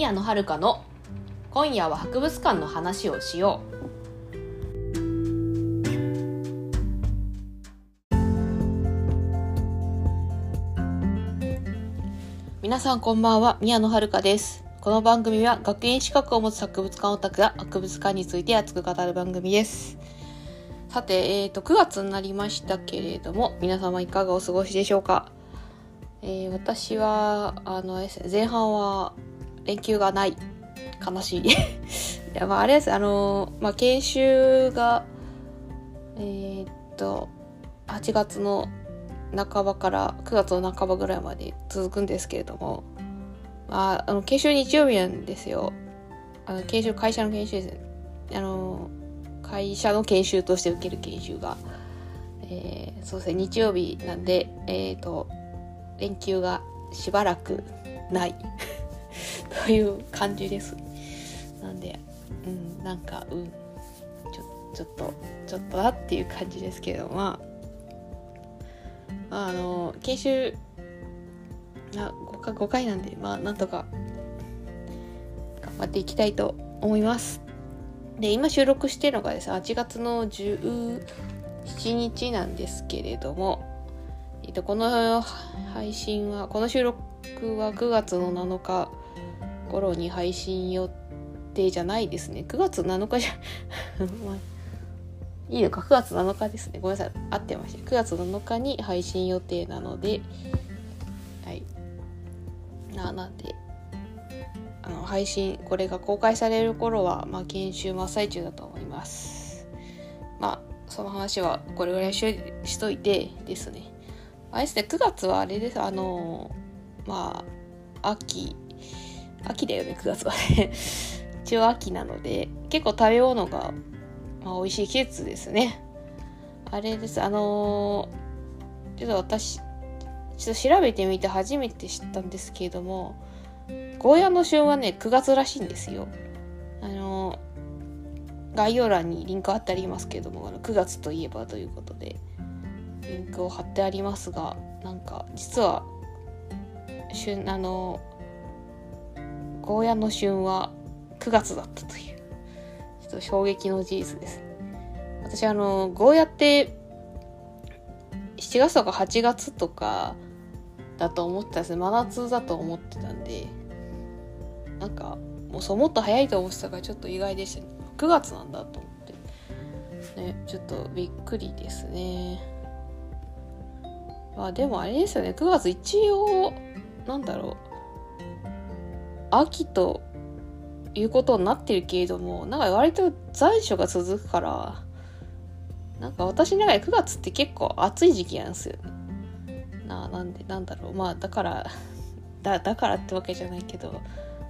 宮野遥の今夜は博物館の話をしよう。皆さんこんばんは宮野遥です。この番組は学園資格を持つ博物館オタクが博物館について熱く語る番組です。さて、えーと、9月になりましたけれども皆様いかがお過ごしでしょうか？えー、私はあの前半は連休がない悲しい。いやまああれです。あのまあ研修がえー、っと8月の半ばから9月の半ばぐらいまで続くんですけれどもまああの研修日曜日なんですよ。あの研修会社の研修ですね。あの会社の研修として受ける研修が、えー、そうですね。日曜日なんでえっ、と連休がしばらくない。という感じです。なんでうんなんかうんちょちょっとちょっとなっていう感じですけどまああの研修あ 5, 回5回なんでまあなんとか頑張っていきたいと思います。で今収録してるのがですね8月の17日なんですけれどもえっと、この配信は、この収録は9月の7日頃に配信予定じゃないですね。9月7日じゃ いいのか、9月7日ですね。ごめんなさい、合ってました。9月7日に配信予定なので、はい。な、なんで、あの、配信、これが公開される頃は、まあ、研修真っ最中だと思います。まあ、その話はこれぐらいししといてですね。あれですね、9月はあれです、あの、まあ、秋、秋だよね、9月はね。一応秋なので、結構食べ物が、まあ、美味しい季節ですね。あれです、あのちょっと私、ちょっと調べてみて初めて知ったんですけれども、ゴーヤの旬はね、9月らしいんですよ。あの概要欄にリンク貼ってありますけれども、あの9月といえばということで、リンクを貼ってありますがなんか実は旬あのゴーヤの旬は9月だったという。ちょっと衝撃の事実です。私あのゴーヤって7月とか8月とかだと思ってたんです。ね真夏だと思ってたんでなんかもうそうもっと早いと思ってたからちょっと意外でしたね9月なんだと思って。ねちょっとびっくりですね。まあでもあれですよね。9月一応なんだろう。秋ということになってるけれどもなんか割と残暑が続くからなんか私の中で9月って結構暑い時期なんですよ。ななんでなんだろう。まあだからだだからってわけじゃないけど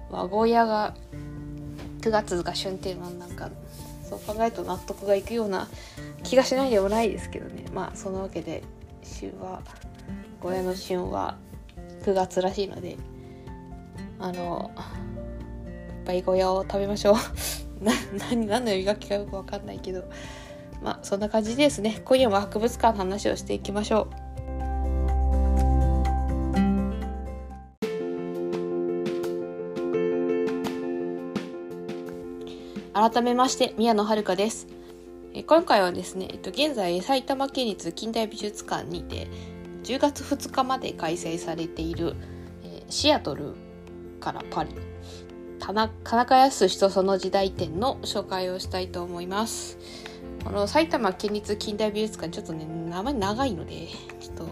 まあゴーヤが9月が旬っていうのはなんかそう考えると納得がいくような気がしないでもないですけどね。まあそのわけで旬はゴーヤの旬は9月らしいのであのいっぱいゴヤを食べましょう。な何何の呼びかけかよくわかんないけど。まあそんな感じですね。今夜も博物館の話をしていきましょう。改めまして宮野遥です。今回はですね、えっと、現在埼玉県立近代美術館にて10月2日まで開催されている、えー、シアトルからパリ。田中康とその時代展の紹介をしたいと思います。この埼玉県立近代美術館ちょっとね名前長いのでちょっと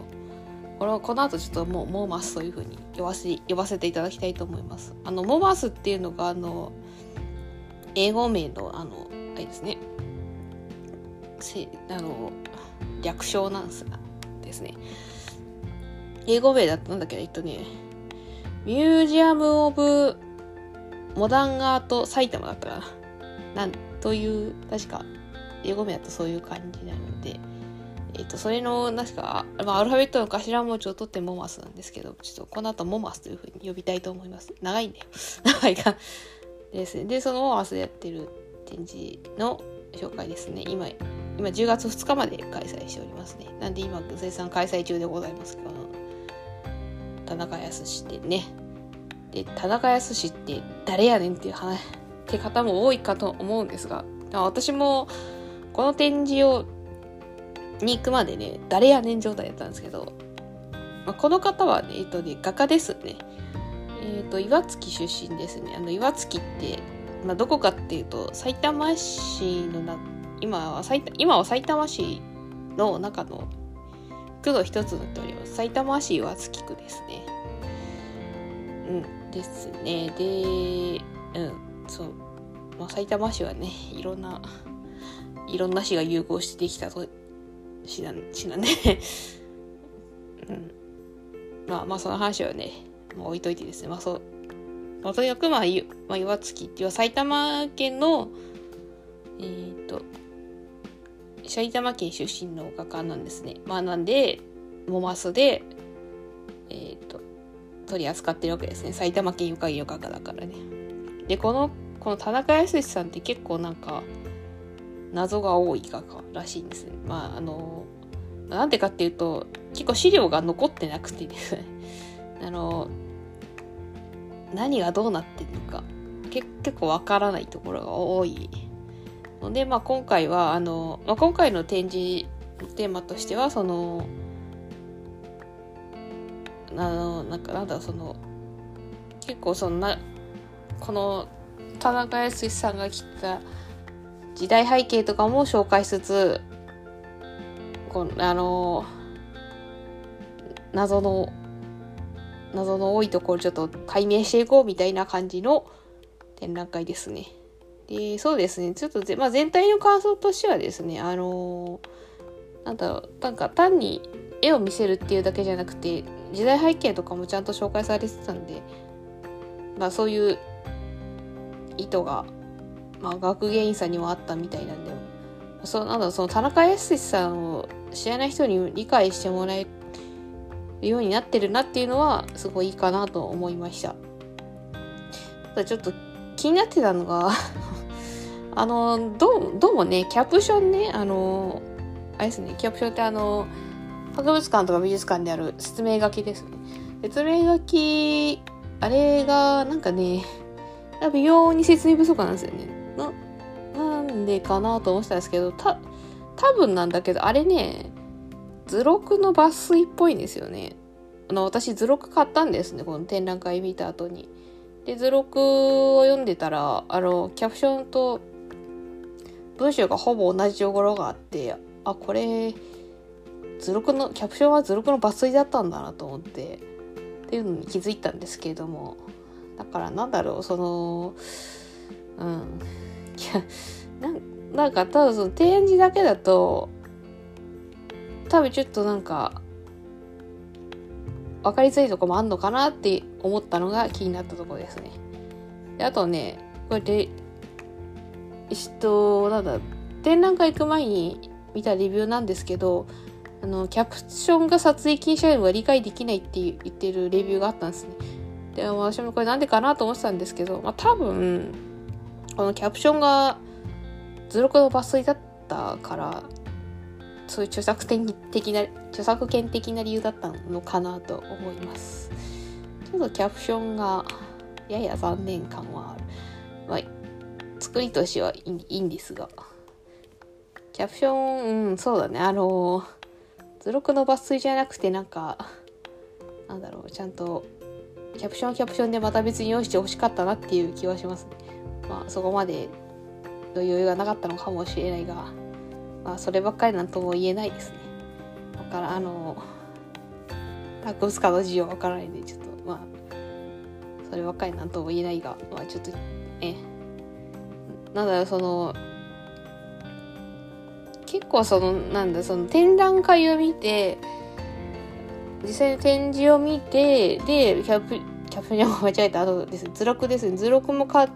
このこの後ちょっともうモーマスというふうに呼ばせ呼ばせていただきたいと思います。あのモーマスっていうのがあの英語名のあのあれですね。せあの略称なんですですね。英語名だったんだけど、えっとね、ミュージアム・オブ・モダンアート埼玉だったかな。なんという、確か、英語名だとそういう感じなので、えっ、と、それの、確か、まあ、アルファベットの頭文字を取ってモマスなんですけど、ちょっとこの後モマスというふうに呼びたいと思います。長いんだよ。長いか。ですね。で、そのモマスでやってる展示の紹介ですね。今、今10月2日まで開催しておりますね。なんで今、生産開催中でございますけど、田中康でねで田中康って誰やねんっていう話って方も多いかと思うんですが私もこの展示をに行くまでね誰やねん状態だったんですけど、まあ、この方はねえっとね画家ですね。えっ、と岩槻出身ですね。あの岩槻ってまあ、どこかっていうと埼玉市のな今は埼今は埼玉市の中の区の一つになっております。埼玉市岩槻区ですね。うん。ですね。でうんそう、まあ、埼玉市はねいろんないろんな市が融合してできたと市なん市なんで うん。まあまあその話はね、まあ、置いといてですね。まあそう。まあ、とにかく、まあ、まあ、岩槻っていう埼玉県の、えっ、ー、と、埼玉県出身の画家なんですね。まあ、なんで、モマスで、えっ、ー、と、取り扱ってるわけですね。埼玉県ゆかりの画家だからね。で、この、この田中康さんって結構なんか、謎が多い画家らしいんですね。まあ、あの、なんでかっていうと、結構資料が残ってなくてですね。あの、何がどうなってるのか結構わからないところが多いので、まあ、今回はあの、まあ、今回の展示テーマとしてはそのあのなんかなんだその結構そんなこの田中康さんが切った時代背景とかも紹介しつつこのあの謎の謎の多いところちょっと解明していこうみたいな感じの展覧会ですね。で、そうですね。ちょっとまあ、全体の感想としてはですね、あの、なんだろう、なんか単に絵を見せるっていうだけじゃなくて、時代背景とかもちゃんと紹介されてたんで、まあそういう意図が、まあ学芸員さんにもあったみたいなんで、そうなんだその田中康さんを知らない人に理解してもらえるようになってるなっていうのはすごいいいかなと思いました。ただちょっと気になってたのが あのどうどうもねキャプションねあのあれですねキャプションってあの博物館とか美術館である説明書きですね。説明書きあれがなんかね微妙に説明不足なんですよね。ななんでかなと思ってたんですけどた多分なんだけどあれね図録の抜粋っぽいんですよね。あの、私図録買ったんですね、この展覧会見た後に。で、図録を読んでたら、あの、キャプションと文章がほぼ同じところがあって、あ、これ、図録の、キャプションは図録の抜粋だったんだなと思って、っていうのに気づいたんですけれども、だからなんだろう、その、うん。ななんか、ただその展示だけだと、多分ちょっとなんか分かりづらいとこもあんのかなって思ったのが気になったところですね。であとねこれでえっとなんだ展覧会行く前に見たレビューなんですけどあのキャプションが撮影禁止あるのが理解できないって言ってるレビューがあったんですね。で私もこれなんでかなと思ってたんですけど、まあ、多分このキャプションが図録の抜粋だったからそういう著作権的な著作権的な理由だったのかなと思います。ちょっとキャプションがやや残念感はある。まあ作りとしてはいいんですが。キャプションうんそうだね。あの図録の抜粋じゃなくてなんかなんだろうちゃんとキャプションはキャプションでまた別に用意してほしかったなっていう気はしますねまあそこまでの余裕がなかったのかもしれないがまあ、そればっかりなんとも言えないですね。だからあの博物館の事情わからないんでちょっとまあそればっかりなんとも言えないがまあちょっとえなんだろうその結構そのなんだその展覧会を見て実際に展示を見てでキャプキャプに間違えた後です。図録ですね。図録も買っ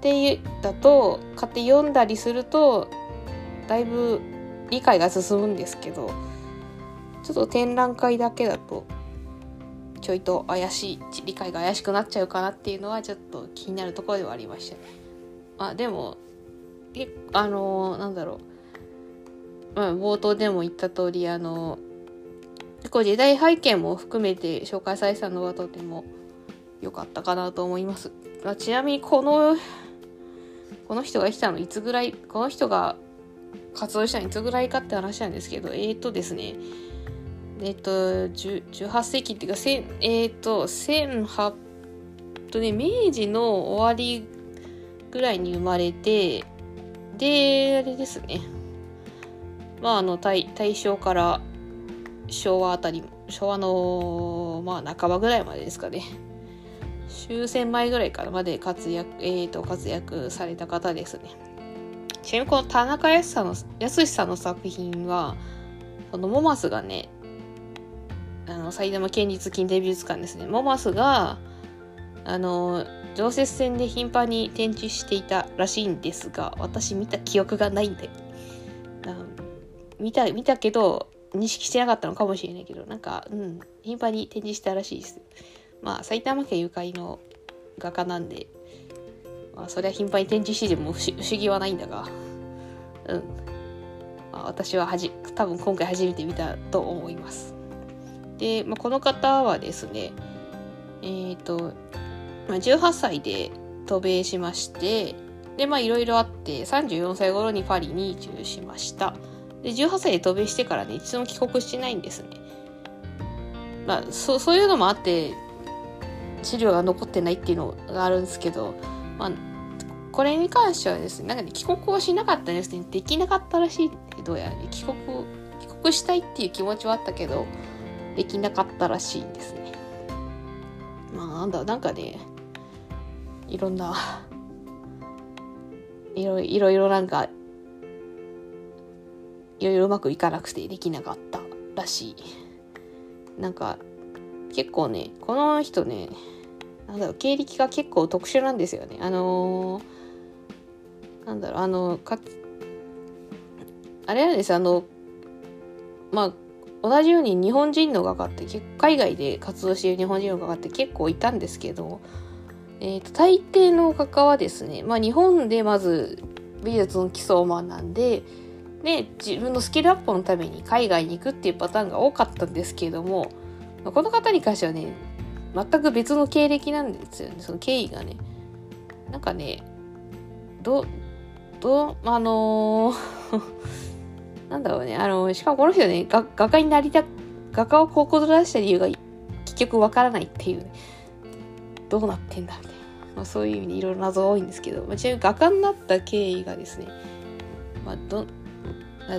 てだと買って読んだりするとだいぶ理解が進むんですけどちょっと展覧会だけだとちょいと怪しい理解が怪しくなっちゃうかなっていうのはちょっと気になるところではありました。ね。あでもあのー、なんだろう、まあ、冒頭でも言った通りあの結構時代背景も含めて紹介されたのはとても良かったかなと思います。まあ、ちなみにこのこの人が来たのいつぐらいこの人が活動したのいつぐらいかって話なんですけどえっ、ー、とですねえっ、ー、と18世紀っていうかえっ、ー、と1800とね明治の終わりぐらいに生まれてであれですねまああの大大正から昭和あたり昭和のまあ半ばぐらいまでですかね終戦前ぐらいからまで活躍、えーと、活躍された方ですね。ちなみにこの田中康さんの康さんの作品は、このモマスがね、あの、埼玉県立近代美術館ですね。モマスが、あの、常設展で頻繁に展示していたらしいんですが、私見た記憶がないんで。見た、見たけど、認識してなかったのかもしれないけど、なんか、うん、頻繁に展示したらしいです。まあ埼玉県ゆかりの画家なんで、まあ、それは頻繁に展示しても不思議はないんだがうん、まあ、私ははじ多分今回初めて見たと思います。で、まあ、この方はですねえっ、ー、と、まあ、18歳で渡米しましてでまあいろいろあって34歳頃にパリに移住しました。で18歳で渡米してからね一度も帰国してないんですねまあそそういうのもあって資料が残ってないっていうのがあるんですけど、まあ、これに関してはですね、なんかね、帰国をしなかったんですね。できなかったらしいけどやらね、帰国、帰国したいっていう気持ちはあったけど、できなかったらしいんですね。まあ、なんだ、なんかね、いろんな、いろいろなんか、いろいろうまくいかなくてできなかったらしい。なんか、結構ね、この人ね、なんだろう、経歴が結構特殊なんですよね。あのー、なんだろう、あの、かあれなんですあの、まあ、同じように日本人の画家って海外で活動している日本人の画家って結構いたんですけど、えーと、大抵の画家はですね、まあ、日本でまず美術の基礎を学んでで自分のスキルアップのために海外に行くっていうパターンが多かったんですけれどもこの方に関してはね、全く別の経歴なんですよね、その経緯がね。なんかね、ど、ど、あのー なんだろうね、あの、しかもこの人ね、画家になりた、画家を高校で出した理由が結局わからないっていうね、どうなってんだみたいな。まあ、そういう意味でいろいろ謎が多いんですけど、まあ、ちなみに画家になった経緯がですね、まあ、ど、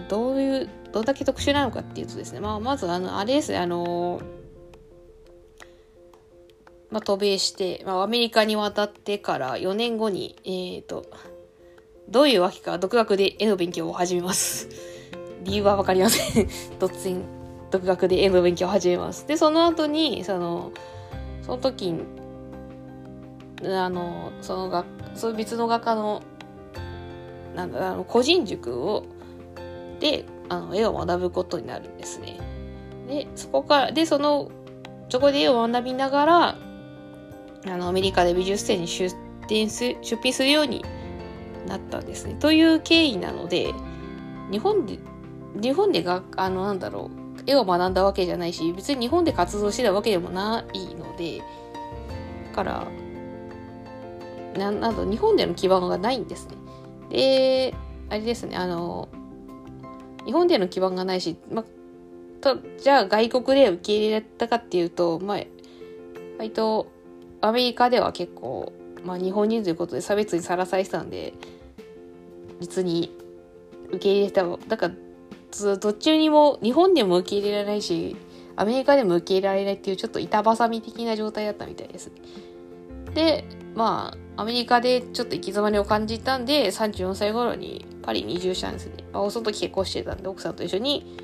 どういう、どんだけ特殊なのかっていうとですね、まあ、まずあの、あれですね、あのーまあ、渡米して、まあ、アメリカに渡ってから4年後に、えっ、ー、と、どういうわけか独学で絵の勉強を始めます。理由はわかりません。突然、独学で絵の勉強を始めます。で、その後に、その、その時に、あの、その学、その別の画家の、なんだ、あの、個人塾を、で、あの、絵を学ぶことになるんですね。で、そこから、で、その、そこで絵を学びながら、あのアメリカで美術展に出展す出品するようになったんですね。という経緯なので日本で日本でがあのなんだろう絵を学んだわけじゃないし別に日本で活動してたわけでもないのでだからななんだ日本での基盤がないんですね。であれですねあの日本での基盤がないし、まとじゃあ外国で受け入れられたかっていうと、まあ、割とアメリカでは結構、まあ、日本人ということで差別にさらされてたんで実に受け入れただからどっちにも日本でも受け入れられないしアメリカでも受け入れられないっていうちょっと板挟み的な状態だったみたいです。でまあアメリカでちょっと行き詰まりを感じたんで34歳頃にパリに移住したんですね。まあ、その時結婚してたんで奥さんと一緒に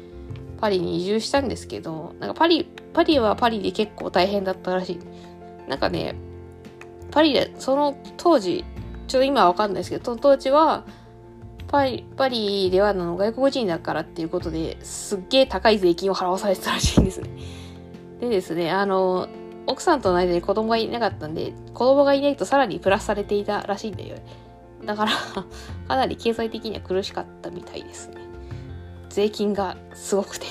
パリに移住したんですけどなんかパリパリはパリで結構大変だったらしい。なんかね、パリで、その当時、ちょっと今はわかんないですけど、その当時は、パリ、パリではの外国人だからっていうことですっげえ高い税金を払わされてたらしいんですね。でですね、あの、奥さんとの間に子供がいなかったんで、子供がいないとさらにプラスされていたらしいんだよね。だから かなり経済的には苦しかったみたいですね。税金がすごくて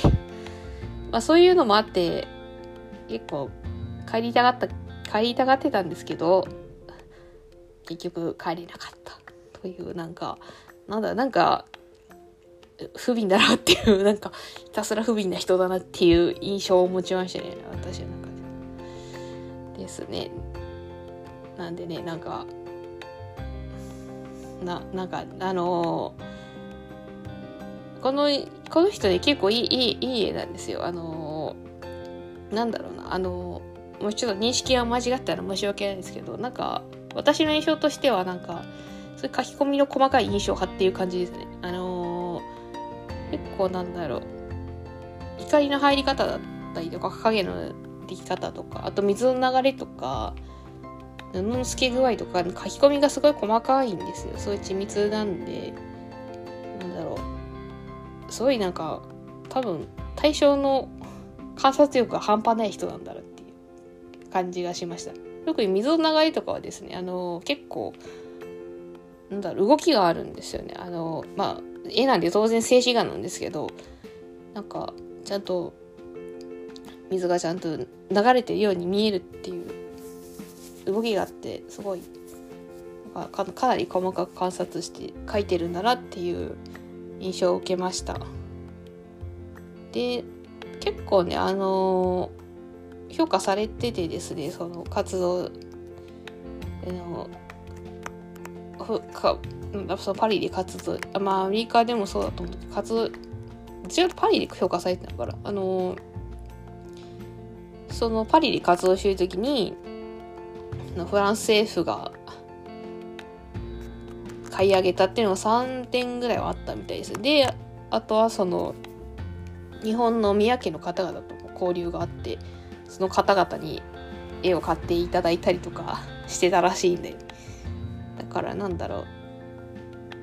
まあそういうのもあって、結構帰りたかった帰りたがってたんですけど結局帰れなかったというなんかなんだなんか不憫だなっていうなんかひたすら不憫な人だなっていう印象を持ちましたね私の中ですね。なんでねなんかななんかあのー、このこの人ね結構いいいいいい絵なんですよ。あのー、なんだろうな。あのー、もうちょっと認識が間違ったら申し訳ないんですけどなんか私の印象としてはなんかそういう書き込みの細かい印象派っていう感じですね。あの結構なんだろう。光の入り方だったりとか影のでき方とかあと水の流れとか布の透け具合とか書き込みがすごい細かいんですよ。そういう緻密なんでなんだろう。すごいなんか多分対象の観察力が半端ない人なんだろうっていう感じがしました。特に水の流れとかはですねあの結構なんだろう動きがあるんですよね。あのまあ絵なんで当然静止画なんですけどなんかちゃんと水がちゃんと流れてるように見えるっていう動きがあってすごいなんかかなり細かく観察して描いてるんだなっていう印象を受けました。で結構ねあのー、評価されててですねその活動のふかそのパリで活動まあアメリカでもそうだと思うけど活動違うパリで評価されてたからあのー、そのパリで活動してる時にフランス政府が買い上げたっていうのが3点ぐらいはあったみたいです。で、あとはその日本の宮家の方々とも交流があって、その方々に絵を買っていただいたりとかしてたらしいんで。だからなんだろ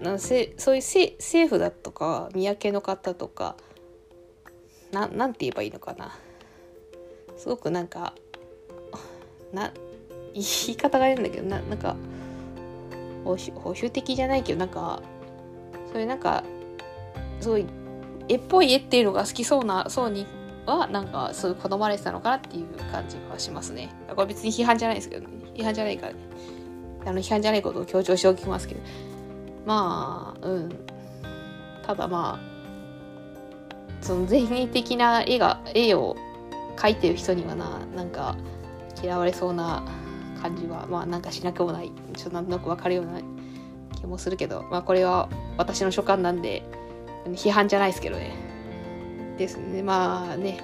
う。なんせそういう政府だとか宮家の方とかななんて言えばいいのかなすごくなんかな言い方があるんだけどななんか保守保守的じゃないけどなんかそういうなんかすごい絵っぽい絵っていうのが好きそうなそうにはなんかそういう好まれてたのかなっていう感じがしますね。これ別に批判じゃないですけどね。批判じゃないからね。あの批判じゃないことを強調しておきますけど。まあ、うん。ただまあ、その前衛的な絵が、絵を描いてる人にはな、なんか嫌われそうな感じはまあなんかしなくもないちょっとなんとなく分かるような気もするけどまあこれは私の所感なんで批判じゃないですけどね。ですね。まあね、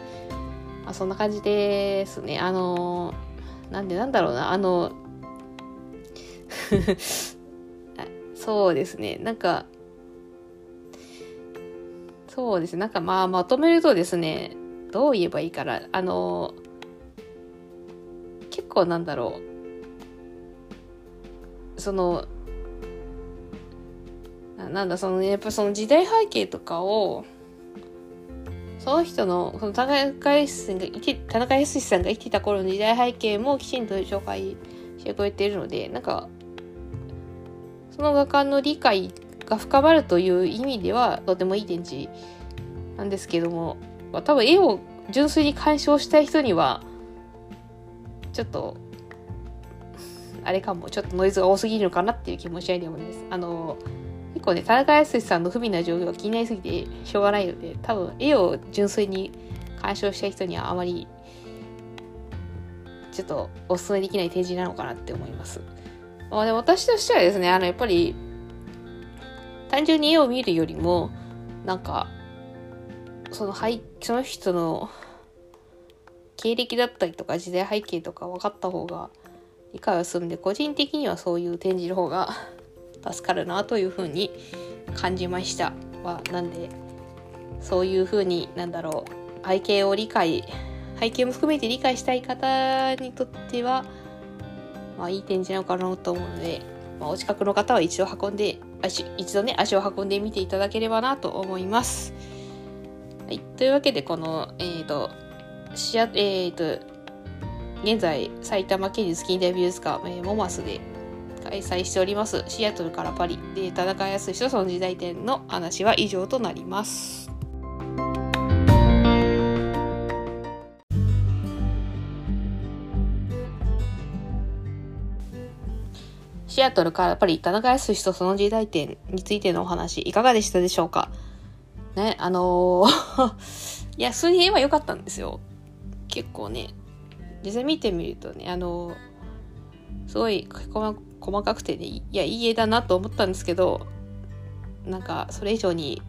まあ、そんな感じですね。あのなんでなんだろうな。あの そうですね。なんかそうですね。なんかまあまとめるとですねどう言えばいいからあの結構なんだろう。そのなんだその、やっぱその時代背景とかをその人のその田中康さんが生き田中康さんが生きてた頃の時代背景もきちんと紹介してくれているのでなんかその画家の理解が深まるという意味ではとてもいい展示なんですけども。多分絵を純粋に鑑賞したい人にはちょっとあれかも、ちょっとノイズが多すぎるのかなっていう気もしないでもないです。あの、結構ね、田中康さんの不憫な状況が気になりすぎてしょうがないので、多分絵を純粋に鑑賞したい人にはあまり、ちょっとお勧めできない展示なのかなって思います。まあ、で私としてはですね、あの、やっぱり、単純に絵を見るよりも、なんか、その背、その人の経歴だったりとか時代背景とか分かった方が理解を進んで個人的にはそういう展示の方が助かるなというふうに感じましたはなんでそういうふうになんだろう背景を理解背景も含めて理解したい方にとってはまあいい展示なのかなと思うので、まあ、お近くの方は一度運んで一度ね足を運んでみていただければなと思います。というわけでこのえっ、ー、とシアえっ、ー、と現在、埼玉県立近代美術館、えー、モマスで開催しております、シアトルからパリで戦いやすい人その時代展の話は以上となります。シアトルからやっぱり田中康とその時代点についてのお話、いかがでしたでしょうか？ね、あのー いや、数人は良かったんですよ。結構ね、実際見てみるとね、あのーすごい細かくてね、いや、いい絵だなと思ったんですけど、なんか、それ以上に、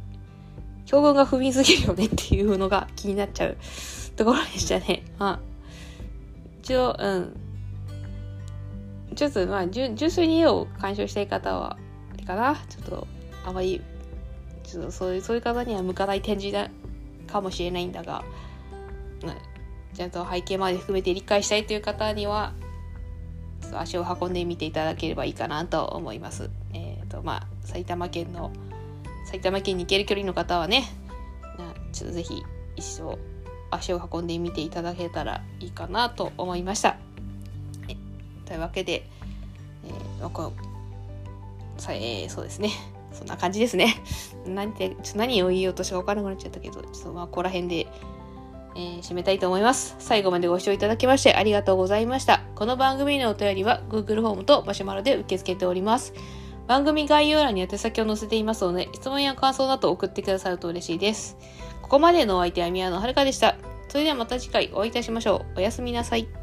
表現が踏みすぎるよねっていうのが気になっちゃう ところでしたね。まあ、一応、うん。ちょっと、まあ、純純粋に絵を鑑賞したい方は、あれかな？ちょっと、あまり、ちょっとそういう、そういう方には向かない展示だかもしれないんだが、うんちゃんと背景まで含めて理解したいという方には、足を運んでみていただければいいかなと思います。えっ、と、まあ、埼玉県の、埼玉県に行ける距離の方はね、ちょっとぜひ一生足を運んでみていただけたらいいかなと思いました。というわけで、えーなんかさえーそうですね。そんな感じですね。何てちょ何を言おうとしたか分からなくなっちゃったけど、ちょっとまあ、ここら辺で、えー締めたいと思います。最後までご視聴いただきましてありがとうございました。この番組のお便りは Google フォームとマシュマロで受け付けております。番組概要欄に宛先を載せていますので、質問や感想など送ってくださると嬉しいです。ここまでのお相手は宮野遥でした。それではまた次回お会いいたしましょう。おやすみなさい。